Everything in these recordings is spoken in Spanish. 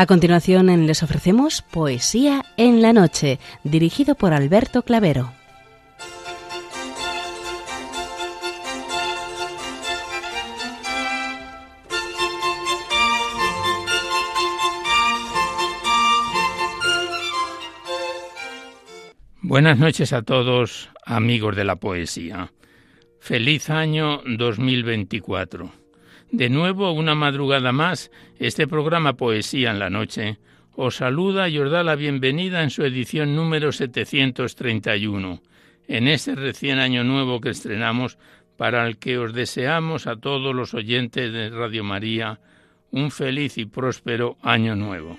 A continuación les ofrecemos Poesía en la Noche, dirigido por Alberto Clavero. Buenas noches a todos, amigos de la poesía. Feliz año 2024. De nuevo, una madrugada más, este programa Poesía en la Noche os saluda y os da la bienvenida en su edición número 731, en este recién año nuevo que estrenamos, para el que os deseamos a todos los oyentes de Radio María un feliz y próspero año nuevo.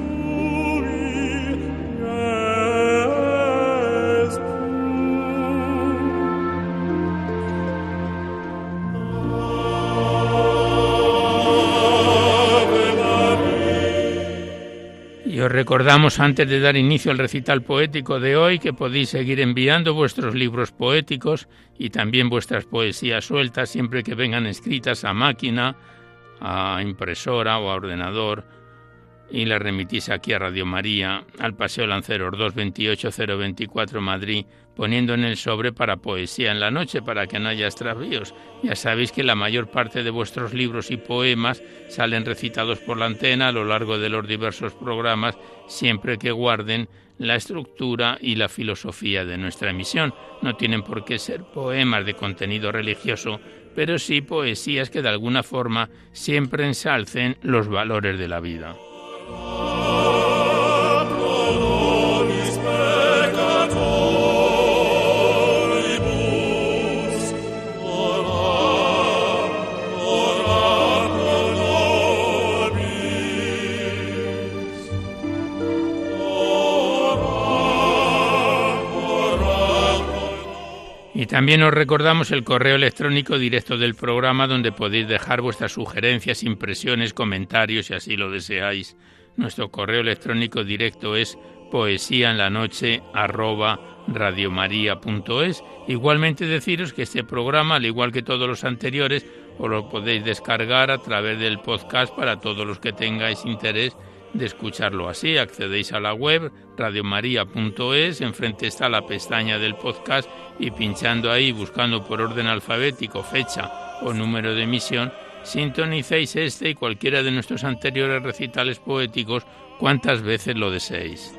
Os recordamos antes de dar inicio al recital poético de hoy que podéis seguir enviando vuestros libros poéticos y también vuestras poesías sueltas siempre que vengan escritas a máquina, a impresora o a ordenador y las remitís aquí a Radio María, al Paseo Lanceros 228024 Madrid, poniendo en el sobre para poesía en la noche para que no haya extravíos. Ya sabéis que la mayor parte de vuestros libros y poemas salen recitados por la antena a lo largo de los diversos programas, siempre que guarden la estructura y la filosofía de nuestra emisión. No tienen por qué ser poemas de contenido religioso, pero sí poesías que de alguna forma siempre ensalcen los valores de la vida. Y también os recordamos el correo electrónico directo del programa donde podéis dejar vuestras sugerencias, impresiones, comentarios si así lo deseáis. Nuestro correo electrónico directo es poesía en la noche Igualmente deciros que este programa, al igual que todos los anteriores, os lo podéis descargar a través del podcast para todos los que tengáis interés de escucharlo así. Accedéis a la web radiomaria.es, enfrente está la pestaña del podcast y pinchando ahí, buscando por orden alfabético, fecha o número de emisión, sintonicéis este y cualquiera de nuestros anteriores recitales poéticos cuantas veces lo deseéis.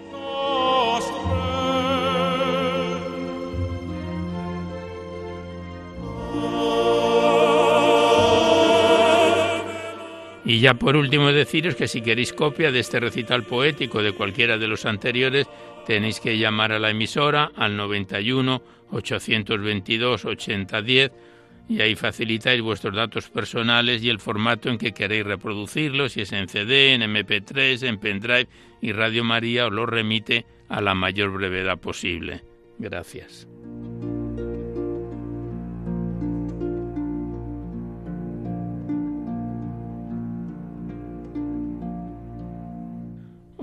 Y ya por último deciros que si queréis copia de este recital poético de cualquiera de los anteriores, tenéis que llamar a la emisora al 91 822 8010 y ahí facilitáis vuestros datos personales y el formato en que queréis reproducirlos, si es en CD, en MP3, en pendrive y Radio María os lo remite a la mayor brevedad posible. Gracias.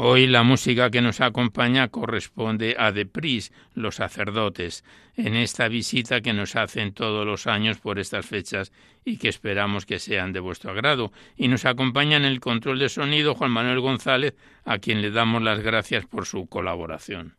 Hoy la música que nos acompaña corresponde a The Pris, los sacerdotes, en esta visita que nos hacen todos los años por estas fechas y que esperamos que sean de vuestro agrado. Y nos acompaña en el control de sonido Juan Manuel González, a quien le damos las gracias por su colaboración.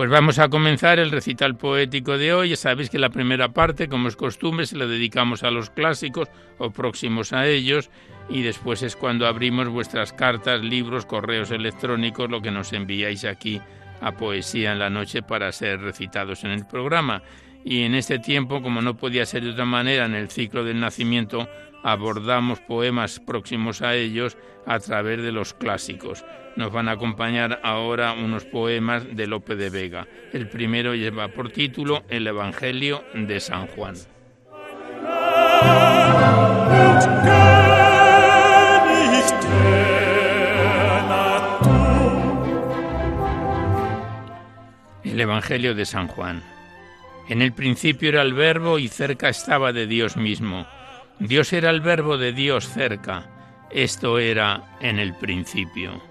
Pues vamos a comenzar el recital poético de hoy. Ya sabéis que la primera parte, como es costumbre, se la dedicamos a los clásicos o próximos a ellos y después es cuando abrimos vuestras cartas, libros, correos electrónicos, lo que nos enviáis aquí a Poesía en la Noche para ser recitados en el programa. Y en este tiempo, como no podía ser de otra manera, en el ciclo del nacimiento, abordamos poemas próximos a ellos a través de los clásicos. Nos van a acompañar ahora unos poemas de Lope de Vega. El primero lleva por título El Evangelio de San Juan. El Evangelio de San Juan. En el principio era el verbo y cerca estaba de Dios mismo Dios era el verbo de Dios cerca. Esto era en el principio.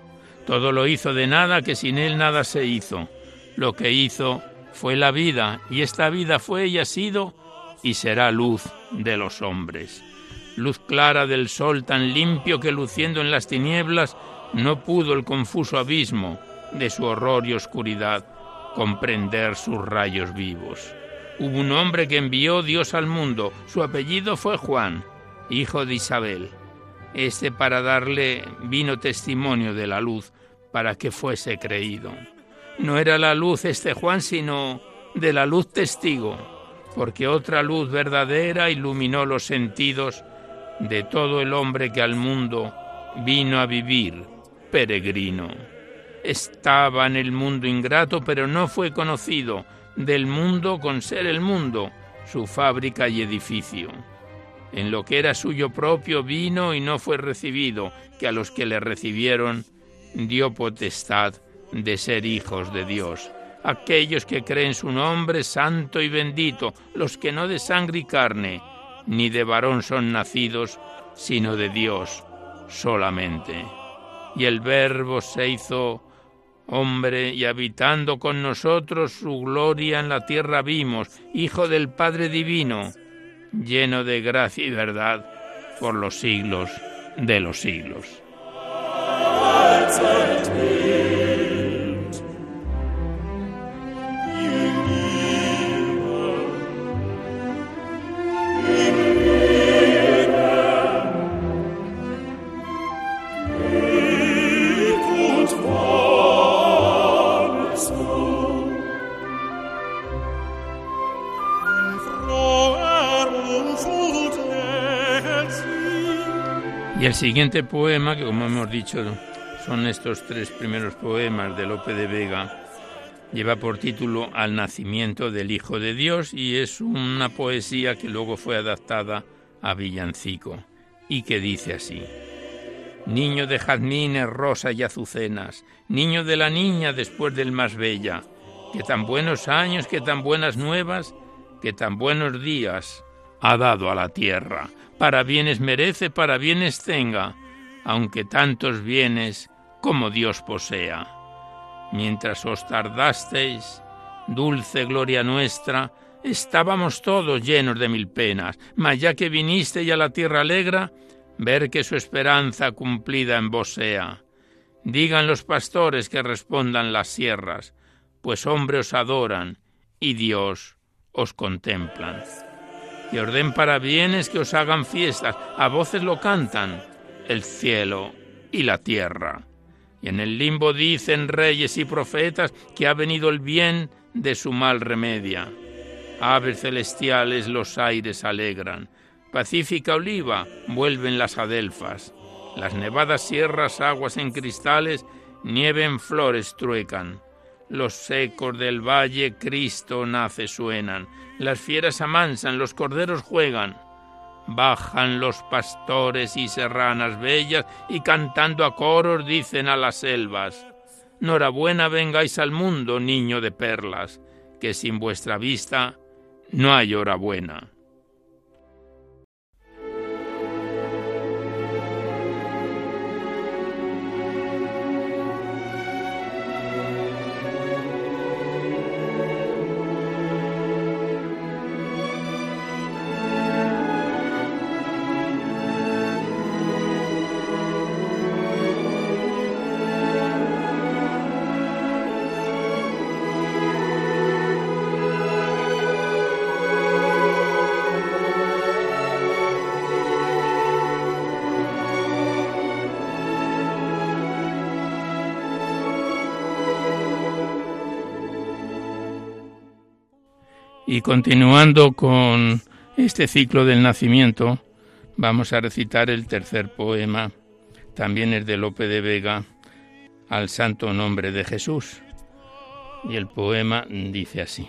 Todo lo hizo de nada, que sin él nada se hizo. Lo que hizo fue la vida, y esta vida fue y ha sido y será luz de los hombres. Luz clara del sol tan limpio que luciendo en las tinieblas no pudo el confuso abismo de su horror y oscuridad comprender sus rayos vivos. Hubo un hombre que envió Dios al mundo. Su apellido fue Juan, hijo de Isabel. Este para darle vino testimonio de la luz, para que fuese creído. No era la luz este Juan, sino de la luz testigo, porque otra luz verdadera iluminó los sentidos de todo el hombre que al mundo vino a vivir, peregrino. Estaba en el mundo ingrato, pero no fue conocido del mundo con ser el mundo, su fábrica y edificio. En lo que era suyo propio vino y no fue recibido, que a los que le recibieron dio potestad de ser hijos de Dios. Aquellos que creen su nombre santo y bendito, los que no de sangre y carne, ni de varón son nacidos, sino de Dios solamente. Y el Verbo se hizo hombre, y habitando con nosotros su gloria en la tierra vimos, Hijo del Padre Divino, lleno de gracia y verdad por los siglos de los siglos. Y el siguiente poema, que como hemos dicho son estos tres primeros poemas de Lope de Vega, lleva por título Al nacimiento del Hijo de Dios y es una poesía que luego fue adaptada a villancico y que dice así. Niño de jazmines, rosas y azucenas, niño de la niña después del más bella, que tan buenos años, que tan buenas nuevas, que tan buenos días ha dado a la tierra para bienes merece, para bienes tenga, aunque tantos bienes como Dios posea. Mientras os tardasteis, dulce gloria nuestra, estábamos todos llenos de mil penas, mas ya que vinisteis a la tierra alegra, ver que su esperanza cumplida en vos sea. Digan los pastores que respondan las sierras, pues hombres os adoran y Dios os contemplan y orden para bienes que os hagan fiestas. A voces lo cantan el cielo y la tierra. Y en el limbo dicen reyes y profetas que ha venido el bien de su mal remedia. Aves celestiales los aires alegran. Pacífica oliva vuelven las adelfas. Las nevadas sierras aguas en cristales, nieve en flores truecan. Los ecos del valle Cristo nace suenan, las fieras amansan, los corderos juegan. Bajan los pastores y serranas bellas y cantando a coros dicen a las selvas, Norabuena vengáis al mundo, niño de perlas, que sin vuestra vista no hay hora buena. Y continuando con este ciclo del nacimiento, vamos a recitar el tercer poema, también es de Lope de Vega, al santo nombre de Jesús. Y el poema dice así.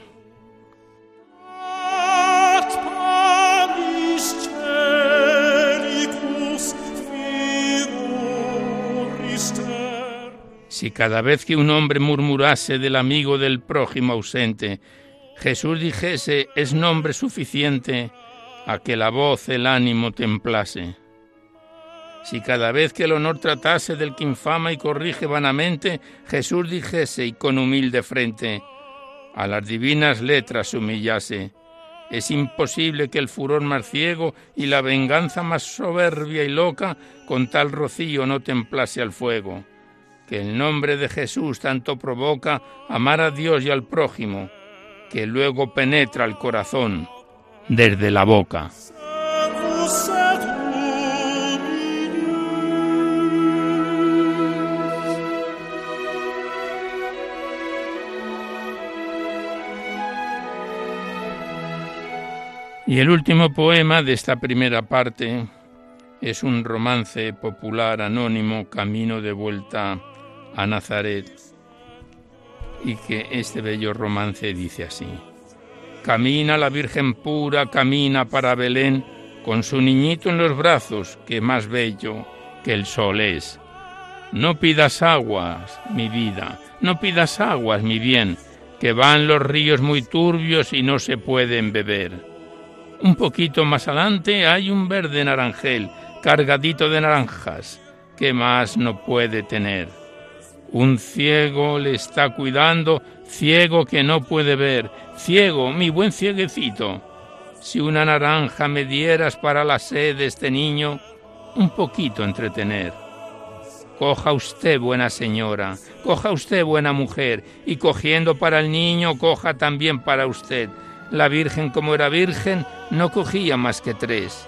Si cada vez que un hombre murmurase del amigo del prójimo ausente, Jesús dijese es nombre suficiente a que la voz el ánimo templase. Si cada vez que el honor tratase del que infama y corrige vanamente, Jesús dijese y con humilde frente a las divinas letras se humillase, es imposible que el furor más ciego y la venganza más soberbia y loca con tal rocío no templase al fuego que el nombre de Jesús tanto provoca amar a Dios y al prójimo, que luego penetra el corazón desde la boca. Y el último poema de esta primera parte es un romance popular anónimo, Camino de vuelta a Nazaret y que este bello romance dice así. Camina la Virgen pura, camina para Belén, con su niñito en los brazos, que más bello que el sol es. No pidas aguas, mi vida, no pidas aguas, mi bien, que van los ríos muy turbios y no se pueden beber. Un poquito más adelante hay un verde naranjel, cargadito de naranjas, que más no puede tener. Un ciego le está cuidando, ciego que no puede ver, ciego, mi buen cieguecito. Si una naranja me dieras para la sed de este niño, un poquito entretener. Coja usted, buena señora, coja usted, buena mujer, y cogiendo para el niño, coja también para usted. La Virgen, como era virgen, no cogía más que tres.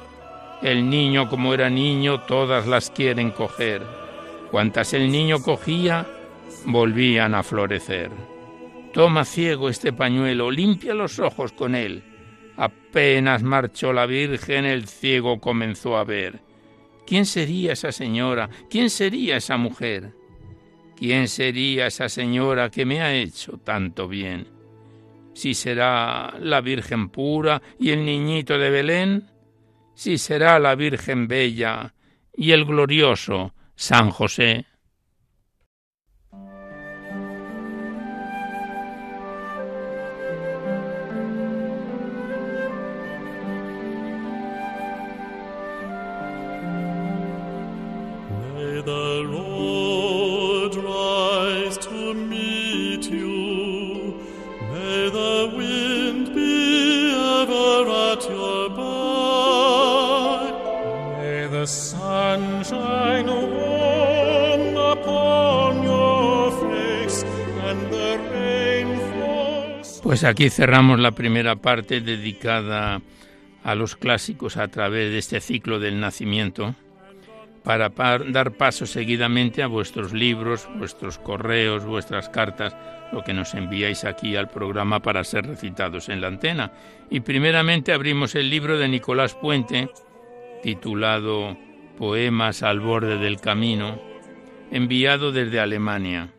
El niño, como era niño, todas las quieren coger. Cuantas el niño cogía, volvían a florecer. Toma ciego este pañuelo, limpia los ojos con él. Apenas marchó la Virgen, el ciego comenzó a ver. ¿Quién sería esa señora? ¿Quién sería esa mujer? ¿Quién sería esa señora que me ha hecho tanto bien? Si será la Virgen pura y el niñito de Belén, si será la Virgen bella y el glorioso San José. Pues aquí cerramos la primera parte dedicada a los clásicos a través de este ciclo del nacimiento para dar paso seguidamente a vuestros libros, vuestros correos, vuestras cartas, lo que nos enviáis aquí al programa para ser recitados en la antena. Y primeramente abrimos el libro de Nicolás Puente, titulado Poemas al borde del camino, enviado desde Alemania.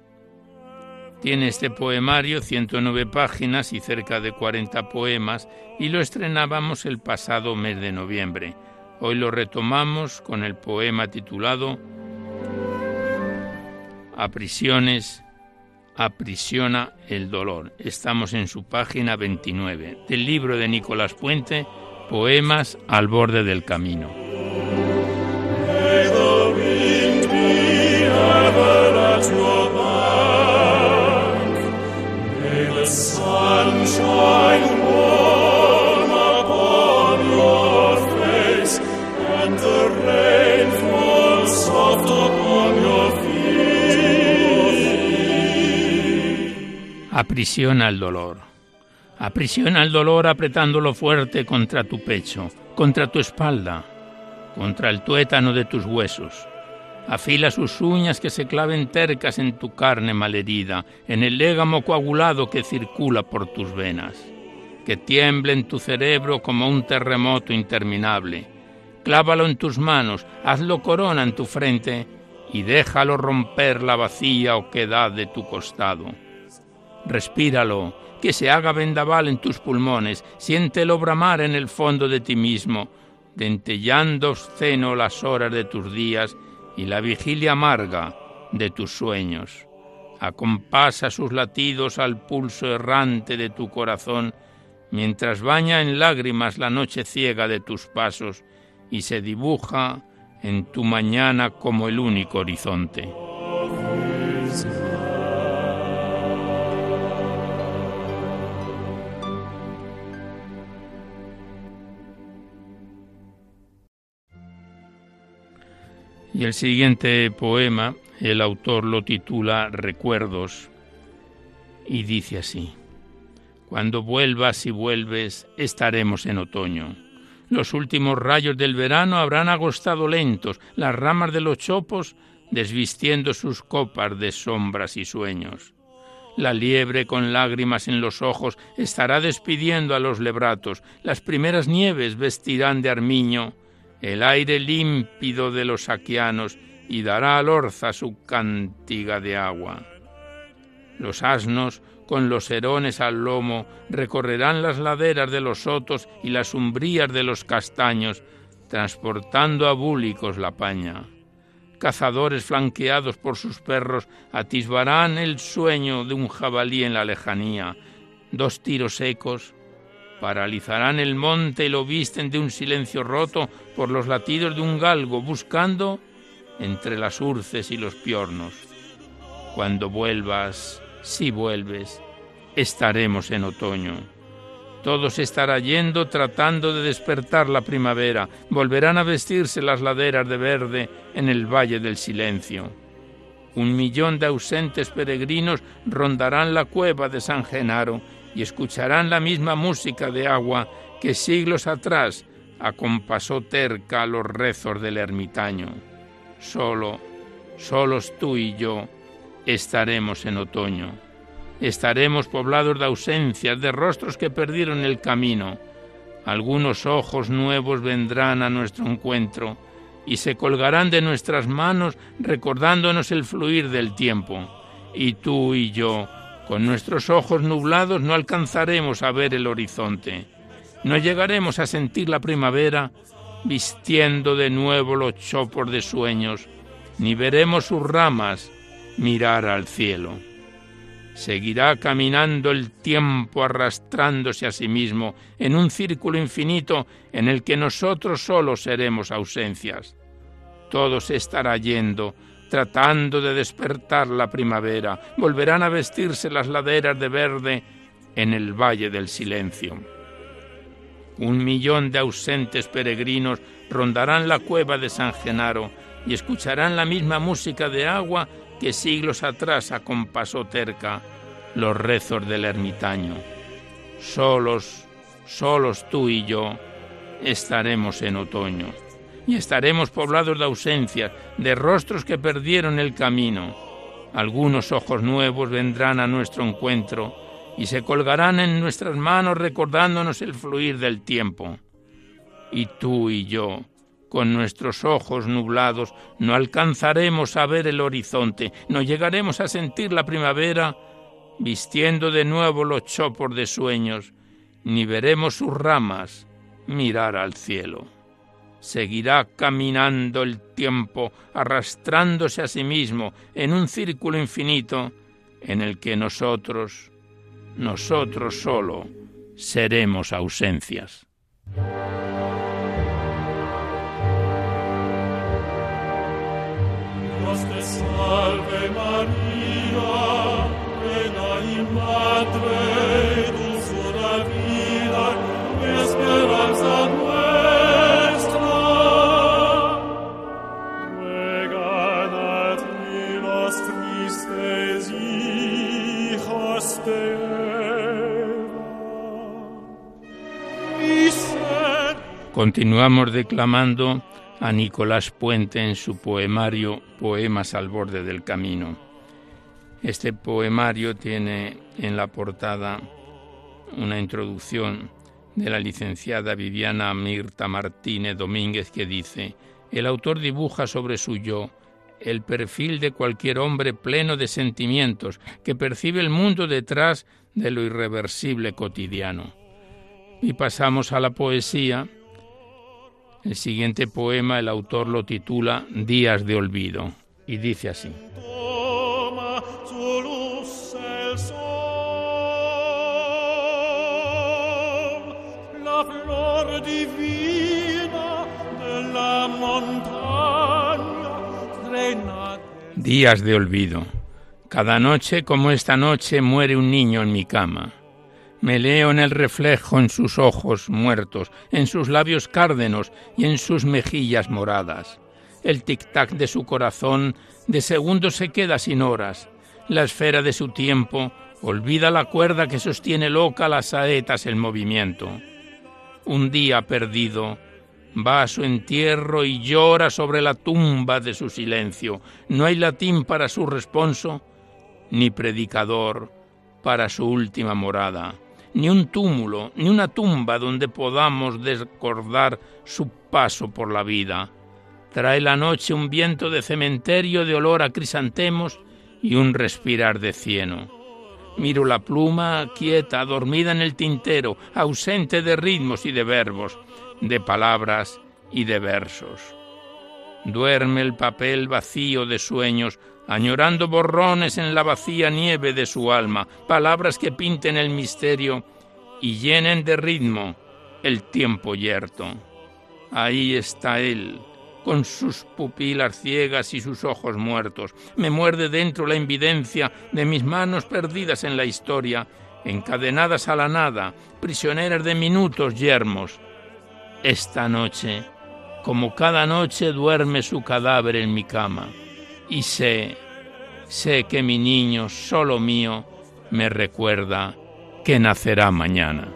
Tiene este poemario 109 páginas y cerca de 40 poemas y lo estrenábamos el pasado mes de noviembre. Hoy lo retomamos con el poema titulado Aprisiones, aprisiona el dolor. Estamos en su página 29 del libro de Nicolás Puente, Poemas al borde del camino. Aprisiona el dolor. Aprisiona el dolor apretándolo fuerte contra tu pecho, contra tu espalda, contra el tuétano de tus huesos. Afila sus uñas que se claven tercas en tu carne malherida, en el légamo coagulado que circula por tus venas. que tiemble en tu cerebro como un terremoto interminable. Clávalo en tus manos, hazlo corona en tu frente y déjalo romper la vacía oquedad de tu costado. Respíralo, que se haga vendaval en tus pulmones, siéntelo bramar en el fondo de ti mismo, dentellando obsceno las horas de tus días y la vigilia amarga de tus sueños. Acompasa sus latidos al pulso errante de tu corazón, mientras baña en lágrimas la noche ciega de tus pasos y se dibuja en tu mañana como el único horizonte. Y el siguiente poema, el autor lo titula Recuerdos y dice así, Cuando vuelvas y vuelves, estaremos en otoño. Los últimos rayos del verano habrán agostado lentos las ramas de los chopos, desvistiendo sus copas de sombras y sueños. La liebre con lágrimas en los ojos estará despidiendo a los lebratos, las primeras nieves vestirán de armiño, el aire límpido de los saquianos y dará al orza su cantiga de agua. Los asnos, con los herones al lomo, recorrerán las laderas de los sotos y las umbrías de los castaños, transportando a búlicos la paña. Cazadores flanqueados por sus perros atisbarán el sueño de un jabalí en la lejanía. Dos tiros secos paralizarán el monte y lo visten de un silencio roto por los latidos de un galgo, buscando entre las urces y los piornos. Cuando vuelvas, si vuelves, estaremos en otoño. Todo se estará yendo tratando de despertar la primavera. Volverán a vestirse las laderas de verde en el valle del silencio. Un millón de ausentes peregrinos rondarán la cueva de San Genaro y escucharán la misma música de agua que siglos atrás acompasó terca los rezos del ermitaño. Solo, solos tú y yo, estaremos en otoño. Estaremos poblados de ausencias, de rostros que perdieron el camino. Algunos ojos nuevos vendrán a nuestro encuentro y se colgarán de nuestras manos recordándonos el fluir del tiempo. Y tú y yo, con nuestros ojos nublados no alcanzaremos a ver el horizonte. No llegaremos a sentir la primavera vistiendo de nuevo los chopos de sueños, ni veremos sus ramas mirar al cielo. Seguirá caminando el tiempo arrastrándose a sí mismo en un círculo infinito en el que nosotros solos seremos ausencias. Todo se estará yendo, tratando de despertar la primavera. Volverán a vestirse las laderas de verde en el valle del silencio. Un millón de ausentes peregrinos rondarán la cueva de San Genaro y escucharán la misma música de agua que siglos atrás acompasó terca los rezos del ermitaño. Solos, solos tú y yo, estaremos en otoño y estaremos poblados de ausencias, de rostros que perdieron el camino. Algunos ojos nuevos vendrán a nuestro encuentro y se colgarán en nuestras manos recordándonos el fluir del tiempo. Y tú y yo, con nuestros ojos nublados, no alcanzaremos a ver el horizonte, no llegaremos a sentir la primavera vistiendo de nuevo los chopos de sueños, ni veremos sus ramas mirar al cielo seguirá caminando el tiempo, arrastrándose a sí mismo en un círculo infinito en el que nosotros, nosotros solo, seremos ausencias. Continuamos declamando a Nicolás Puente en su poemario Poemas al borde del camino. Este poemario tiene en la portada una introducción de la licenciada Viviana Mirta Martínez Domínguez que dice, el autor dibuja sobre su yo el perfil de cualquier hombre pleno de sentimientos que percibe el mundo detrás de lo irreversible cotidiano. Y pasamos a la poesía. El siguiente poema el autor lo titula Días de Olvido y dice así. Días de olvido. Cada noche como esta noche muere un niño en mi cama. Me leo en el reflejo en sus ojos muertos, en sus labios cárdenos y en sus mejillas moradas. El tic-tac de su corazón de segundos se queda sin horas. La esfera de su tiempo olvida la cuerda que sostiene loca las saetas en movimiento. Un día perdido va a su entierro y llora sobre la tumba de su silencio. No hay latín para su responso, ni predicador para su última morada, ni un túmulo, ni una tumba donde podamos descordar su paso por la vida. Trae la noche un viento de cementerio de olor a crisantemos y un respirar de cieno. Miro la pluma quieta, dormida en el tintero, ausente de ritmos y de verbos, de palabras y de versos. Duerme el papel vacío de sueños, añorando borrones en la vacía nieve de su alma, palabras que pinten el misterio y llenen de ritmo el tiempo yerto. Ahí está él, con sus pupilas ciegas y sus ojos muertos. Me muerde dentro la invidencia de mis manos perdidas en la historia, encadenadas a la nada, prisioneras de minutos yermos. Esta noche, como cada noche duerme su cadáver en mi cama, y sé, sé que mi niño, solo mío, me recuerda que nacerá mañana.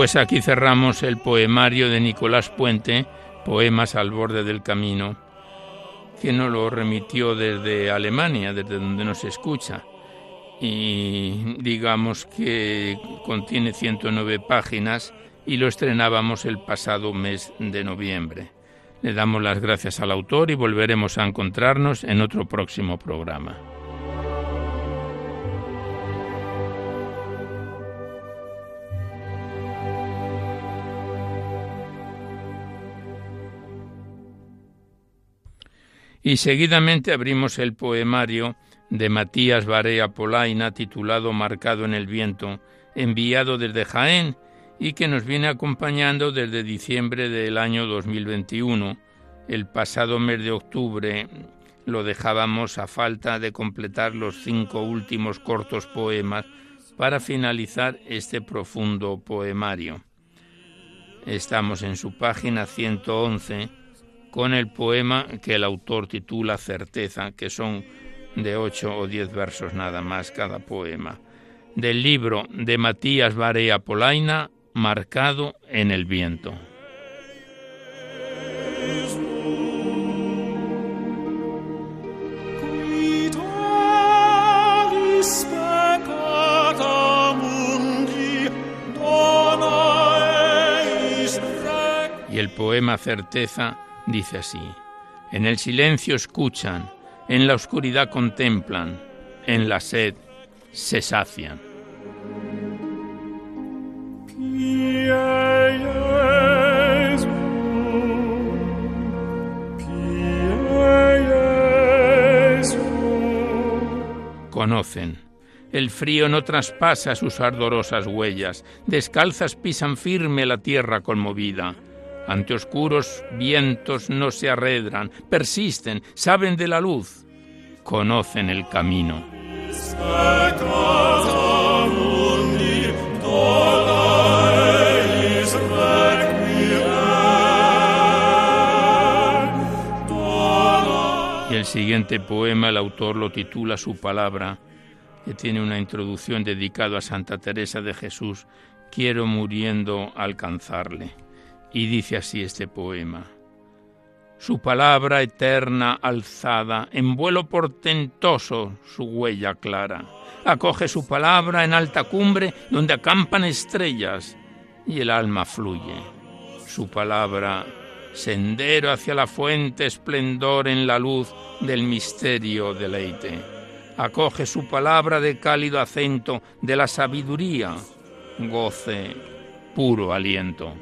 Pues aquí cerramos el poemario de Nicolás Puente, Poemas al borde del camino, que nos lo remitió desde Alemania, desde donde nos escucha. Y digamos que contiene 109 páginas y lo estrenábamos el pasado mes de noviembre. Le damos las gracias al autor y volveremos a encontrarnos en otro próximo programa. Y seguidamente abrimos el poemario de Matías Barea Polaina titulado Marcado en el viento, enviado desde Jaén y que nos viene acompañando desde diciembre del año 2021. El pasado mes de octubre lo dejábamos a falta de completar los cinco últimos cortos poemas para finalizar este profundo poemario. Estamos en su página 111 con el poema que el autor titula Certeza, que son de ocho o diez versos nada más cada poema, del libro de Matías Barea Polaina, Marcado en el viento. Y el poema Certeza dice así, en el silencio escuchan, en la oscuridad contemplan, en la sed se sacian. Conocen. El frío no traspasa sus ardorosas huellas, descalzas pisan firme la tierra conmovida ante oscuros vientos no se arredran, persisten, saben de la luz, conocen el camino. Y el siguiente poema el autor lo titula Su palabra, que tiene una introducción dedicada a Santa Teresa de Jesús, Quiero muriendo alcanzarle. Y dice así este poema. Su palabra eterna alzada, en vuelo portentoso su huella clara. Acoge su palabra en alta cumbre donde acampan estrellas y el alma fluye. Su palabra, sendero hacia la fuente, esplendor en la luz del misterio deleite. Acoge su palabra de cálido acento de la sabiduría, goce, puro aliento.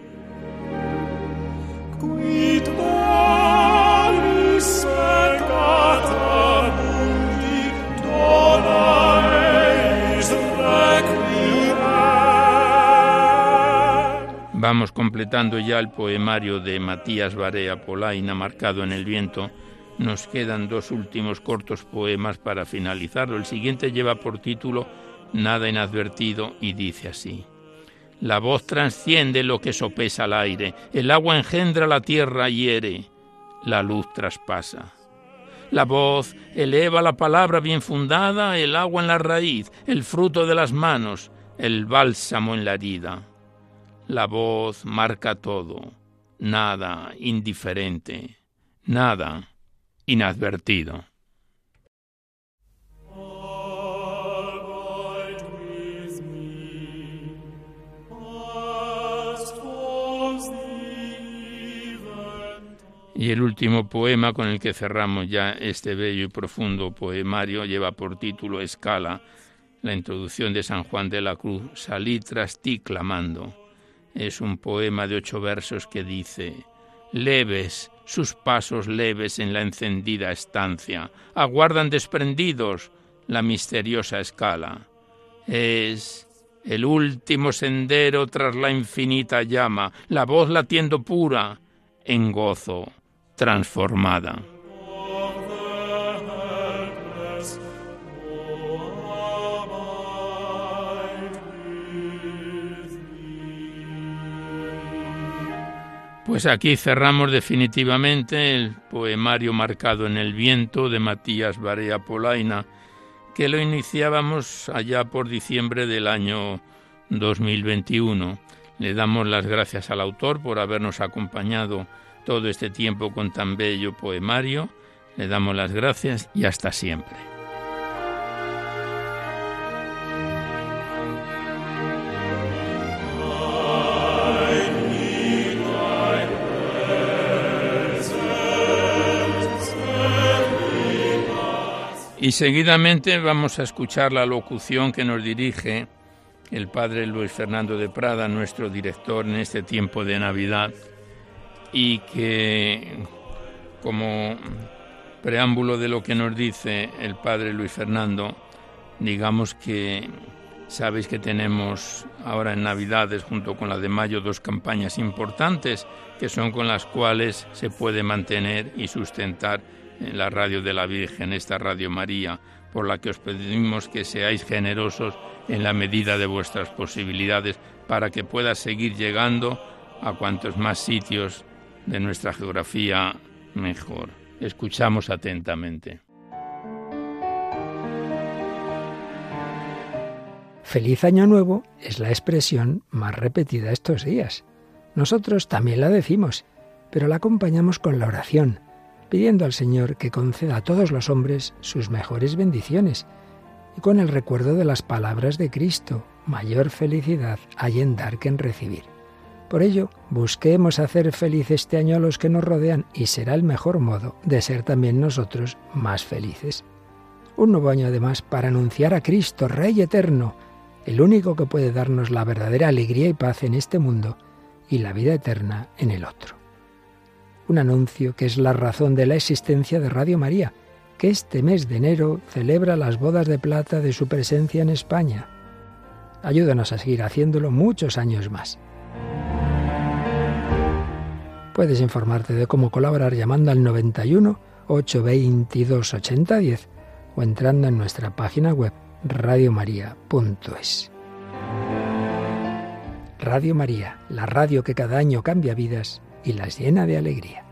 Vamos completando ya el poemario de Matías Barea Polaina marcado en el viento. Nos quedan dos últimos cortos poemas para finalizarlo. El siguiente lleva por título Nada inadvertido y dice así. La voz trasciende lo que sopesa al aire, el agua engendra la tierra hiere, la luz traspasa. La voz eleva la palabra bien fundada, el agua en la raíz, el fruto de las manos, el bálsamo en la herida. La voz marca todo, nada indiferente, nada inadvertido. Y el último poema con el que cerramos ya este bello y profundo poemario lleva por título Escala, la introducción de San Juan de la Cruz, Salí tras ti clamando. Es un poema de ocho versos que dice, leves, sus pasos leves en la encendida estancia, aguardan desprendidos la misteriosa escala. Es el último sendero tras la infinita llama, la voz latiendo pura, en gozo transformada. Pues aquí cerramos definitivamente el poemario marcado en el viento de Matías Barea Polaina, que lo iniciábamos allá por diciembre del año 2021. Le damos las gracias al autor por habernos acompañado todo este tiempo con tan bello poemario. Le damos las gracias y hasta siempre. Y seguidamente vamos a escuchar la locución que nos dirige el padre Luis Fernando de Prada, nuestro director en este tiempo de Navidad y que como preámbulo de lo que nos dice el padre Luis Fernando, digamos que sabéis que tenemos ahora en Navidades junto con la de mayo dos campañas importantes que son con las cuales se puede mantener y sustentar la radio de la Virgen, esta Radio María, por la que os pedimos que seáis generosos en la medida de vuestras posibilidades para que pueda seguir llegando a cuantos más sitios de nuestra geografía mejor. Escuchamos atentamente. Feliz Año Nuevo es la expresión más repetida estos días. Nosotros también la decimos, pero la acompañamos con la oración, pidiendo al Señor que conceda a todos los hombres sus mejores bendiciones y con el recuerdo de las palabras de Cristo, mayor felicidad hay en dar que en recibir. Por ello, busquemos hacer feliz este año a los que nos rodean y será el mejor modo de ser también nosotros más felices. Un nuevo año además para anunciar a Cristo, Rey eterno, el único que puede darnos la verdadera alegría y paz en este mundo y la vida eterna en el otro. Un anuncio que es la razón de la existencia de Radio María, que este mes de enero celebra las bodas de plata de su presencia en España. Ayúdanos a seguir haciéndolo muchos años más. Puedes informarte de cómo colaborar llamando al 91 822 8010 o entrando en nuestra página web radiomaria.es. Radio María, la radio que cada año cambia vidas y las llena de alegría.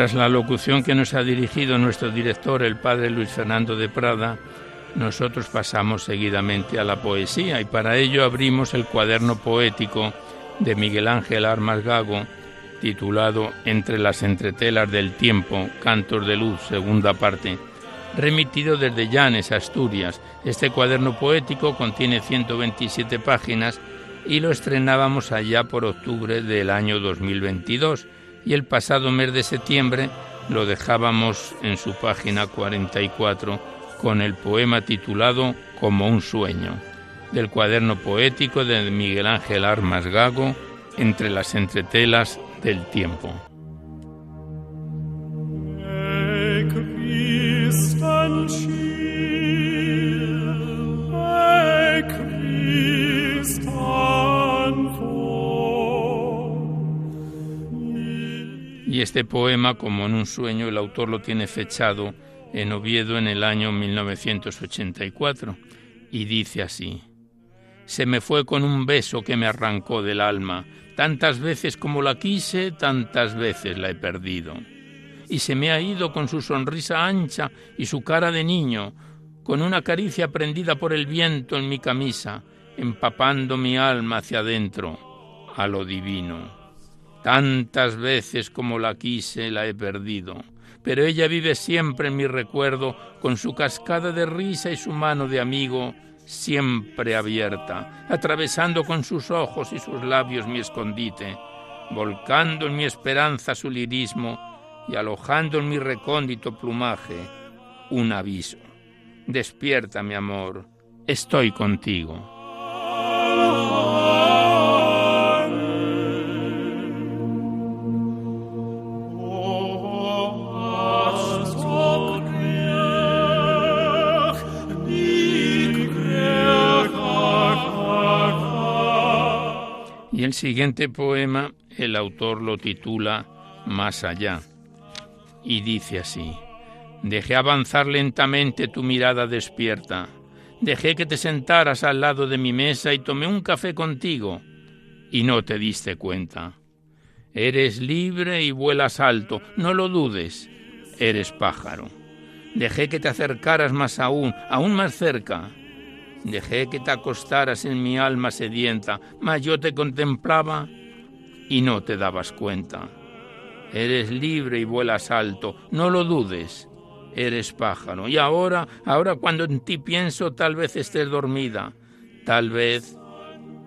Tras la locución que nos ha dirigido nuestro director, el padre Luis Fernando de Prada, nosotros pasamos seguidamente a la poesía y para ello abrimos el cuaderno poético de Miguel Ángel Armas Gago, titulado Entre las entretelas del tiempo, Cantos de Luz, segunda parte, remitido desde Llanes, Asturias. Este cuaderno poético contiene 127 páginas y lo estrenábamos allá por octubre del año 2022 y el pasado mes de septiembre lo dejábamos en su página 44 con el poema titulado Como un sueño, del cuaderno poético de Miguel Ángel Armas Gago, Entre las entretelas del tiempo. Este poema, como en un sueño, el autor lo tiene fechado en Oviedo en el año 1984 y dice así, Se me fue con un beso que me arrancó del alma, tantas veces como la quise, tantas veces la he perdido. Y se me ha ido con su sonrisa ancha y su cara de niño, con una caricia prendida por el viento en mi camisa, empapando mi alma hacia adentro, a lo divino. Tantas veces como la quise la he perdido, pero ella vive siempre en mi recuerdo con su cascada de risa y su mano de amigo siempre abierta, atravesando con sus ojos y sus labios mi escondite, volcando en mi esperanza su lirismo y alojando en mi recóndito plumaje un aviso. Despierta, mi amor, estoy contigo. El siguiente poema el autor lo titula Más allá. Y dice así, Dejé avanzar lentamente tu mirada despierta, dejé que te sentaras al lado de mi mesa y tomé un café contigo. Y no te diste cuenta. Eres libre y vuelas alto, no lo dudes, eres pájaro. Dejé que te acercaras más aún, aún más cerca, Dejé que te acostaras en mi alma sedienta, mas yo te contemplaba y no te dabas cuenta. Eres libre y vuelas alto, no lo dudes. Eres pájaro. Y ahora, ahora cuando en ti pienso, tal vez estés dormida. Tal vez,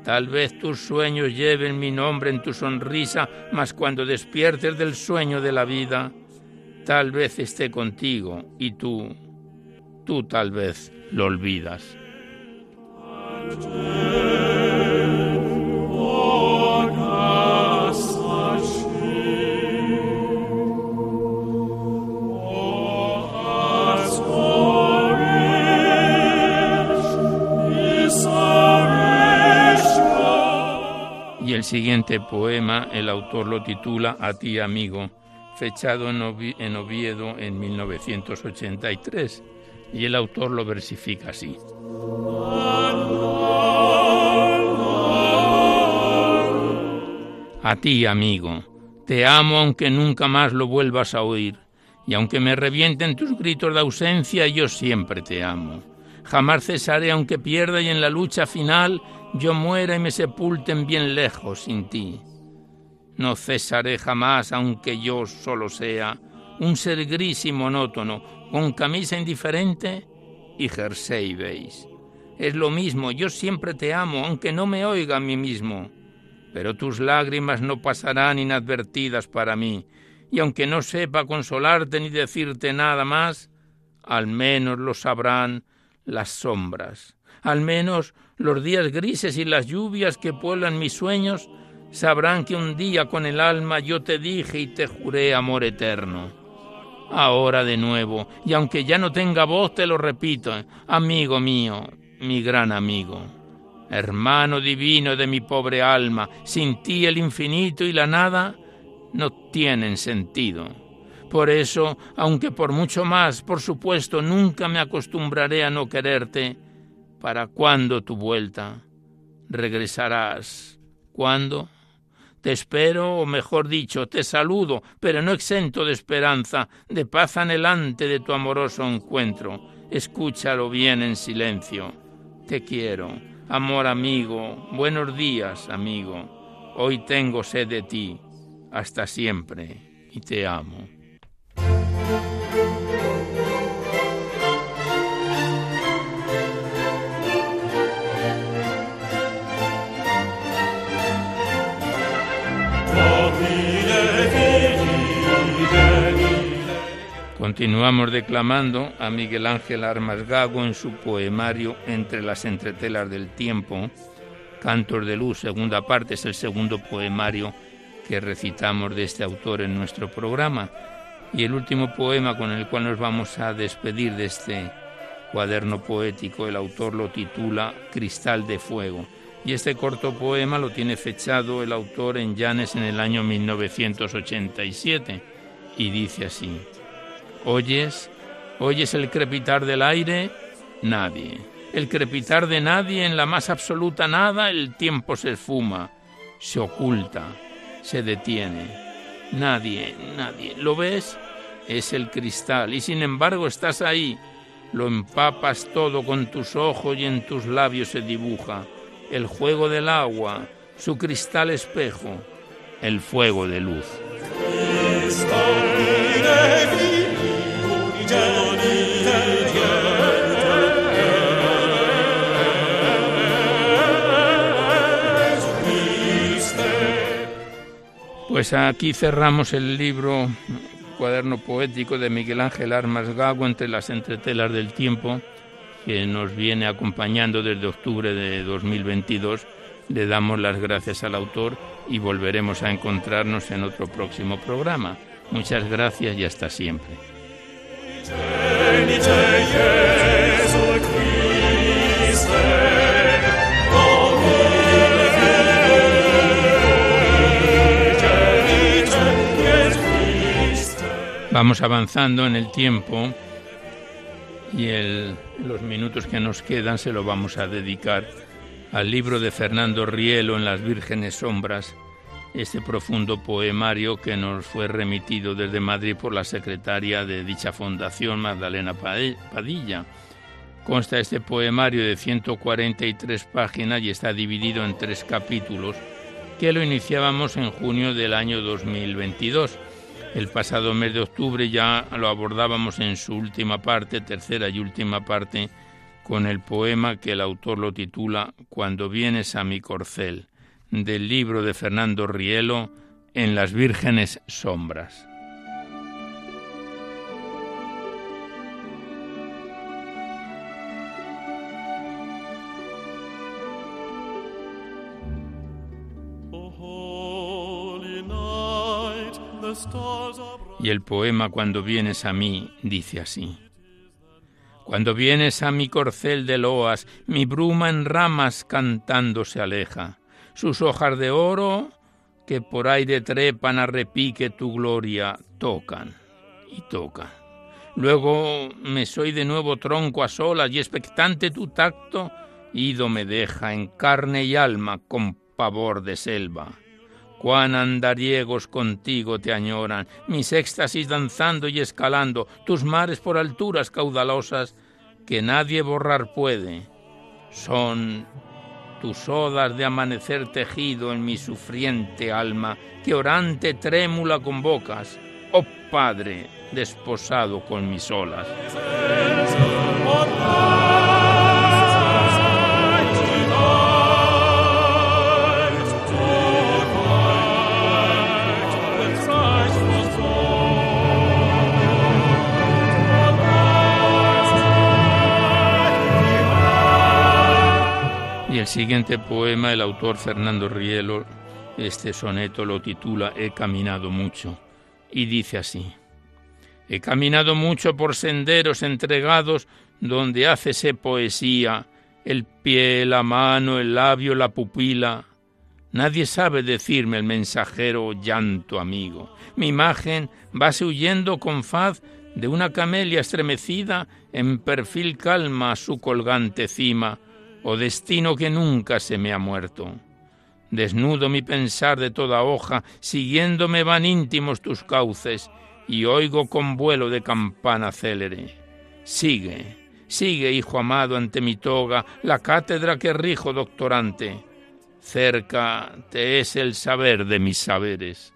tal vez tus sueños lleven mi nombre en tu sonrisa, mas cuando despiertes del sueño de la vida, tal vez esté contigo y tú, tú tal vez lo olvidas. Y el siguiente poema, el autor lo titula A ti, amigo, fechado en Oviedo en 1983, y el autor lo versifica así. A ti, amigo, te amo aunque nunca más lo vuelvas a oír, y aunque me revienten tus gritos de ausencia, yo siempre te amo. Jamás cesaré aunque pierda y en la lucha final yo muera y me sepulten bien lejos sin ti. No cesaré jamás aunque yo solo sea un ser gris y monótono, con camisa indiferente y jersey beige. Es lo mismo, yo siempre te amo, aunque no me oiga a mí mismo pero tus lágrimas no pasarán inadvertidas para mí, y aunque no sepa consolarte ni decirte nada más, al menos lo sabrán las sombras, al menos los días grises y las lluvias que pueblan mis sueños sabrán que un día con el alma yo te dije y te juré amor eterno. Ahora de nuevo, y aunque ya no tenga voz, te lo repito, amigo mío, mi gran amigo hermano divino de mi pobre alma, sin ti el infinito y la nada no tienen sentido. Por eso, aunque por mucho más, por supuesto, nunca me acostumbraré a no quererte, ¿para cuándo tu vuelta? ¿Regresarás? ¿Cuándo? Te espero, o mejor dicho, te saludo, pero no exento de esperanza, de paz anhelante de tu amoroso encuentro. Escúchalo bien en silencio. Te quiero, amor amigo, buenos días, amigo. Hoy tengo sed de ti, hasta siempre, y te amo. Continuamos declamando a Miguel Ángel Armas Gago en su poemario Entre las entretelas del tiempo, Cantos de Luz, segunda parte, es el segundo poemario que recitamos de este autor en nuestro programa. Y el último poema con el cual nos vamos a despedir de este cuaderno poético, el autor lo titula Cristal de Fuego. Y este corto poema lo tiene fechado el autor en Llanes en el año 1987 y dice así. ¿Oyes? ¿Oyes el crepitar del aire? Nadie. El crepitar de nadie en la más absoluta nada, el tiempo se esfuma, se oculta, se detiene. Nadie, nadie. ¿Lo ves? Es el cristal y sin embargo estás ahí. Lo empapas todo con tus ojos y en tus labios se dibuja el juego del agua, su cristal espejo, el fuego de luz. Pues aquí cerramos el libro cuaderno poético de Miguel Ángel Armas Gago entre las entretelas del tiempo que nos viene acompañando desde octubre de 2022. Le damos las gracias al autor y volveremos a encontrarnos en otro próximo programa. Muchas gracias y hasta siempre. Vamos avanzando en el tiempo y los minutos que nos quedan se lo vamos a dedicar al libro de Fernando Rielo en las Vírgenes Sombras, este profundo poemario que nos fue remitido desde Madrid por la secretaria de dicha fundación, Magdalena Padilla. Consta este poemario de 143 páginas y está dividido en tres capítulos que lo iniciábamos en junio del año 2022 el pasado mes de octubre ya lo abordábamos en su última parte, tercera y última parte, con el poema que el autor lo titula Cuando vienes a mi corcel, del libro de Fernando Rielo, En las vírgenes sombras. Y el poema Cuando vienes a mí dice así. Cuando vienes a mi corcel de loas, mi bruma en ramas cantando se aleja. Sus hojas de oro que por aire trepan a repique tu gloria, tocan y tocan. Luego me soy de nuevo tronco a solas y expectante tu tacto, ido me deja en carne y alma con pavor de selva cuán andariegos contigo te añoran, mis éxtasis danzando y escalando, tus mares por alturas caudalosas que nadie borrar puede. Son tus odas de amanecer tejido en mi sufriente alma, que orante trémula convocas, oh Padre, desposado con mis olas. El siguiente poema, el autor Fernando Rielo, este soneto lo titula He caminado mucho y dice así. He caminado mucho por senderos entregados donde hácese poesía, el pie, la mano, el labio, la pupila. Nadie sabe decirme el mensajero llanto amigo. Mi imagen vase huyendo con faz de una camelia estremecida en perfil calma su colgante cima o destino que nunca se me ha muerto. Desnudo mi pensar de toda hoja, siguiéndome van íntimos tus cauces, y oigo con vuelo de campana célere. Sigue, sigue, hijo amado, ante mi toga, la cátedra que rijo doctorante. Cerca te es el saber de mis saberes.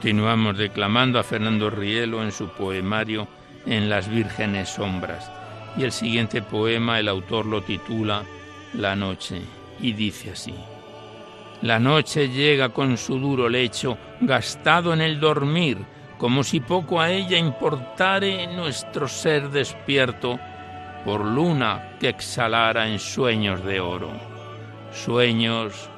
Continuamos declamando a Fernando Rielo en su poemario En las vírgenes sombras. Y el siguiente poema el autor lo titula La noche y dice así. La noche llega con su duro lecho, gastado en el dormir, como si poco a ella importare nuestro ser despierto por luna que exhalara en sueños de oro. Sueños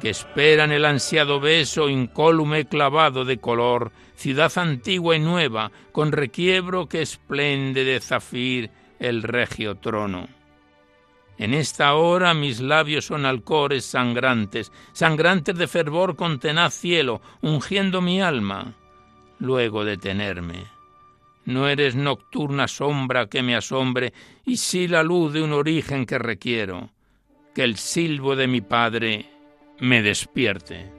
que esperan el ansiado beso incólume clavado de color, ciudad antigua y nueva, con requiebro que esplende de zafir el regio trono. En esta hora mis labios son alcores sangrantes, sangrantes de fervor con tenaz cielo, ungiendo mi alma. Luego detenerme. No eres nocturna sombra que me asombre, y sí la luz de un origen que requiero. Que el silbo de mi Padre me despierte.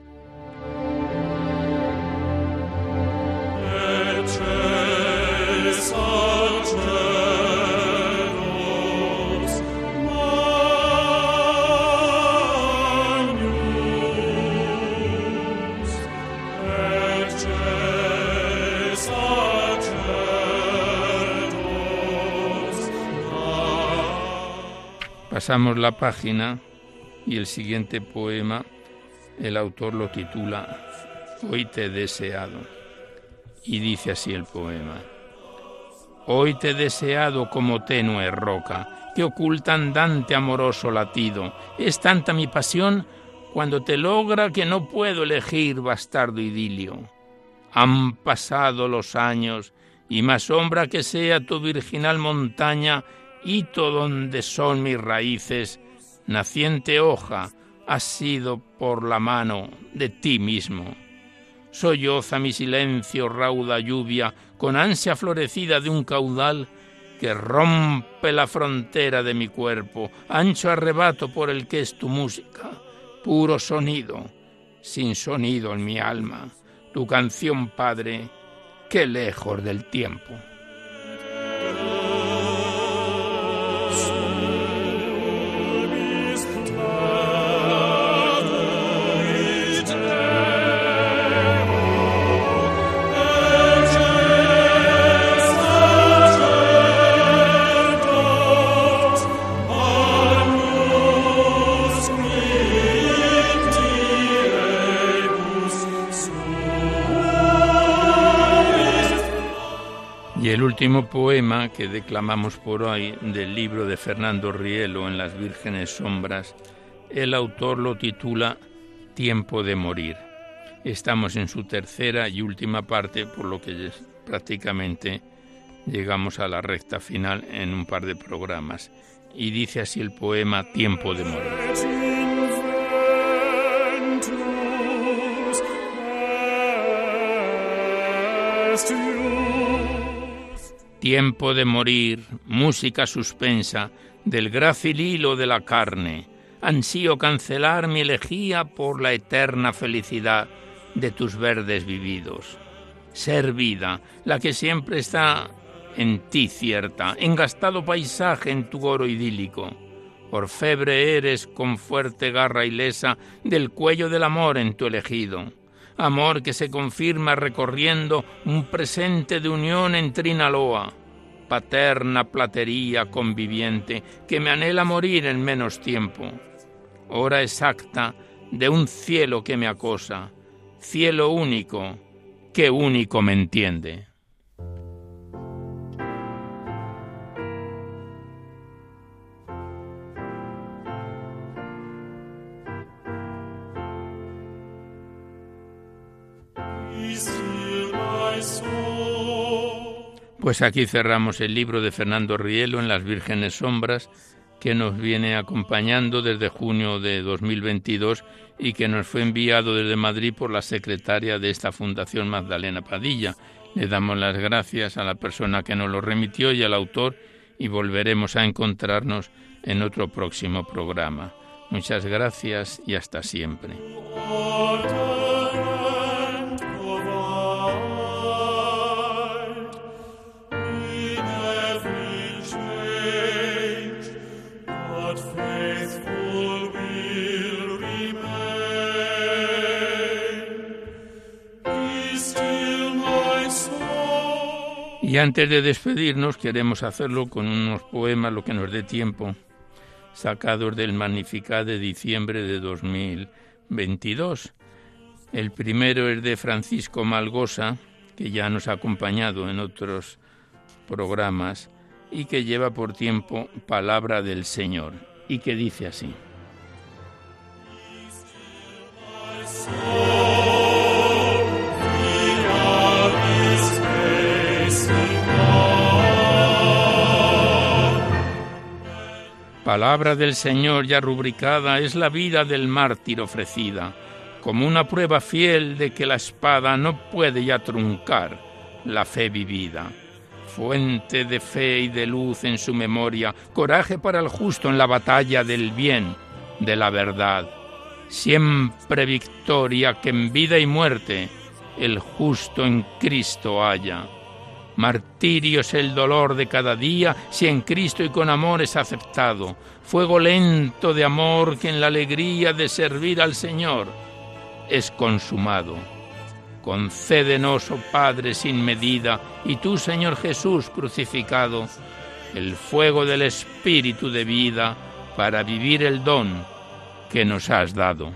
Pasamos la página y el siguiente poema el autor lo titula Hoy te he deseado y dice así el poema. Hoy te he deseado como tenue roca que oculta andante amoroso latido. Es tanta mi pasión cuando te logra que no puedo elegir bastardo idilio. Han pasado los años y más sombra que sea tu virginal montaña, hito donde son mis raíces, naciente hoja, has sido por la mano de ti mismo. Solloza mi silencio rauda lluvia con ansia florecida de un caudal que rompe la frontera de mi cuerpo, ancho arrebato por el que es tu música, puro sonido, sin sonido en mi alma, tu canción, Padre, qué lejos del tiempo. Poema que declamamos por hoy del libro de Fernando Rielo en Las Vírgenes Sombras, el autor lo titula Tiempo de morir. Estamos en su tercera y última parte, por lo que prácticamente llegamos a la recta final en un par de programas. Y dice así el poema Tiempo de morir. Tiempo de morir, música suspensa del grácil hilo de la carne. Ansío cancelar mi elegía por la eterna felicidad de tus verdes vividos. Ser vida, la que siempre está en ti cierta, engastado paisaje en tu oro idílico. Orfebre eres con fuerte garra ilesa del cuello del amor en tu elegido amor que se confirma recorriendo un presente de unión en Trinaloa, paterna platería conviviente que me anhela morir en menos tiempo, hora exacta de un cielo que me acosa, cielo único que único me entiende. Pues aquí cerramos el libro de Fernando Rielo en las Vírgenes Sombras, que nos viene acompañando desde junio de 2022 y que nos fue enviado desde Madrid por la secretaria de esta Fundación Magdalena Padilla. Le damos las gracias a la persona que nos lo remitió y al autor y volveremos a encontrarnos en otro próximo programa. Muchas gracias y hasta siempre. Y antes de despedirnos queremos hacerlo con unos poemas, lo que nos dé tiempo, sacados del Magnificat de diciembre de 2022. El primero es de Francisco Malgosa, que ya nos ha acompañado en otros programas y que lleva por tiempo Palabra del Señor y que dice así. Palabra del Señor ya rubricada es la vida del mártir ofrecida, como una prueba fiel de que la espada no puede ya truncar la fe vivida. Fuente de fe y de luz en su memoria, coraje para el justo en la batalla del bien, de la verdad. Siempre victoria que en vida y muerte el justo en Cristo haya Martirio el dolor de cada día si en Cristo y con amor es aceptado. Fuego lento de amor que en la alegría de servir al Señor es consumado. Concédenos, oh Padre, sin medida, y tú, Señor Jesús crucificado, el fuego del Espíritu de vida para vivir el don que nos has dado.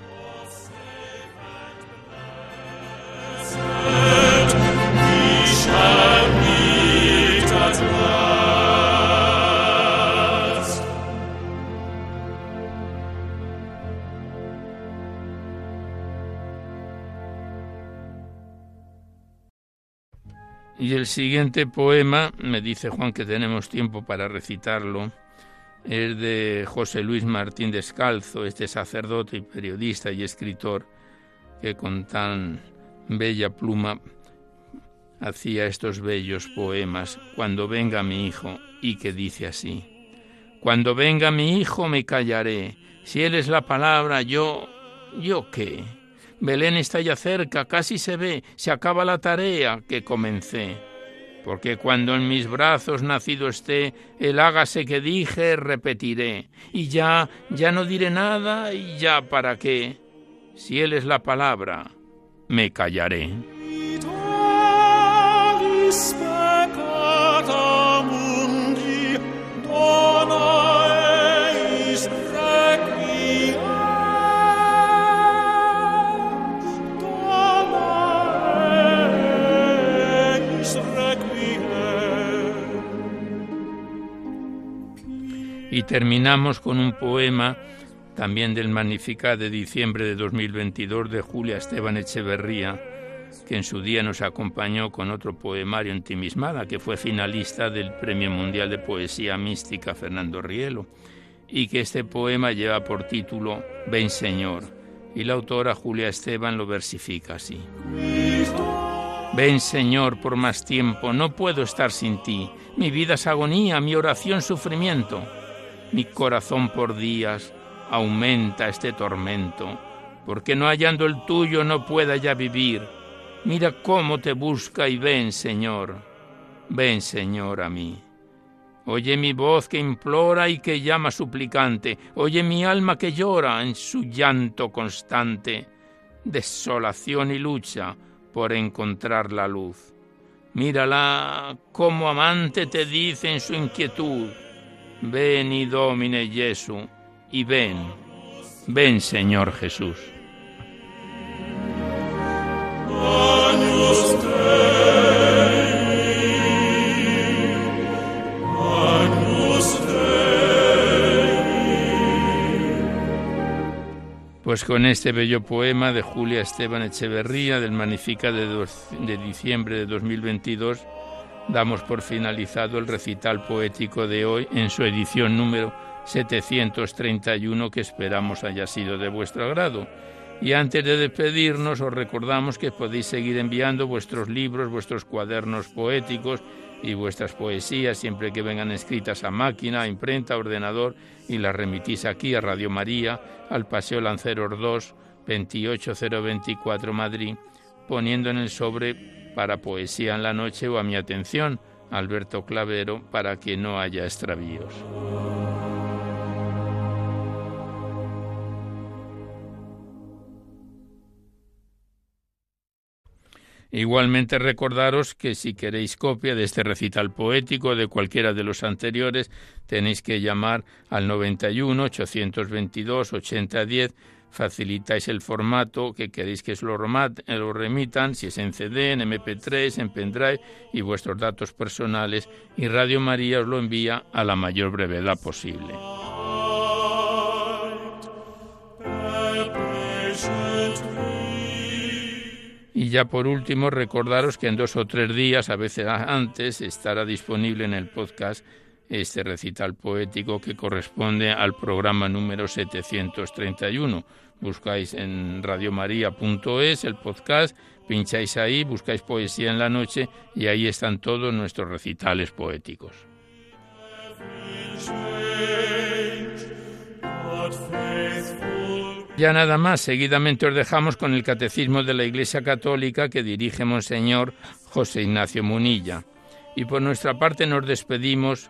Y el siguiente poema, me dice Juan que tenemos tiempo para recitarlo, es de José Luis Martín Descalzo, este sacerdote y periodista y escritor que con tan bella pluma hacía estos bellos poemas, Cuando venga mi hijo, y que dice así, Cuando venga mi hijo me callaré, si él es la palabra, yo, yo qué. Belén está ya cerca, casi se ve, se acaba la tarea que comencé. Porque cuando en mis brazos nacido esté, el hágase que dije, repetiré. Y ya, ya no diré nada, y ya para qué. Si Él es la palabra, me callaré. Y terminamos con un poema también del Magnificat de diciembre de 2022 de Julia Esteban Echeverría, que en su día nos acompañó con otro poemario Timismada, que fue finalista del Premio Mundial de Poesía Mística Fernando Rielo, y que este poema lleva por título Ven Señor, y la autora Julia Esteban lo versifica así. Ven Señor por más tiempo, no puedo estar sin ti, mi vida es agonía, mi oración sufrimiento mi corazón por días aumenta este tormento, porque no hallando el tuyo no pueda ya vivir. Mira cómo te busca y ven, Señor, ven, Señor, a mí. Oye mi voz que implora y que llama suplicante, oye mi alma que llora en su llanto constante, desolación y lucha por encontrar la luz. Mírala como amante te dice en su inquietud, Ven Domine Jesu, y ven, ven Señor Jesús. Pues con este bello poema de Julia Esteban Echeverría del Magnificat de, de diciembre de 2022, damos por finalizado el recital poético de hoy en su edición número 731 que esperamos haya sido de vuestro agrado. Y antes de despedirnos os recordamos que podéis seguir enviando vuestros libros, vuestros cuadernos poéticos y vuestras poesías siempre que vengan escritas a máquina, a imprenta, a ordenador y las remitís aquí a Radio María, al Paseo Lanceros 2, 28024 Madrid, poniendo en el sobre para poesía en la noche o a mi atención, Alberto Clavero, para que no haya extravíos. Igualmente recordaros que si queréis copia de este recital poético de cualquiera de los anteriores, tenéis que llamar al 91 822 8010 facilitáis el formato que queréis que os lo, lo, remitan, si es en CD, en MP3, en pendrive y vuestros datos personales, y Radio María os lo envía a la mayor brevedad posible. Y ya por último, recordaros que en dos o tres días, a veces antes, estará disponible en el podcast este recital poético que corresponde al programa número 731. Buscáis en radiomaria.es el podcast, pincháis ahí, buscáis poesía en la noche y ahí están todos nuestros recitales poéticos. Ya nada más, seguidamente os dejamos con el Catecismo de la Iglesia Católica que dirige Monseñor José Ignacio Munilla. Y por nuestra parte nos despedimos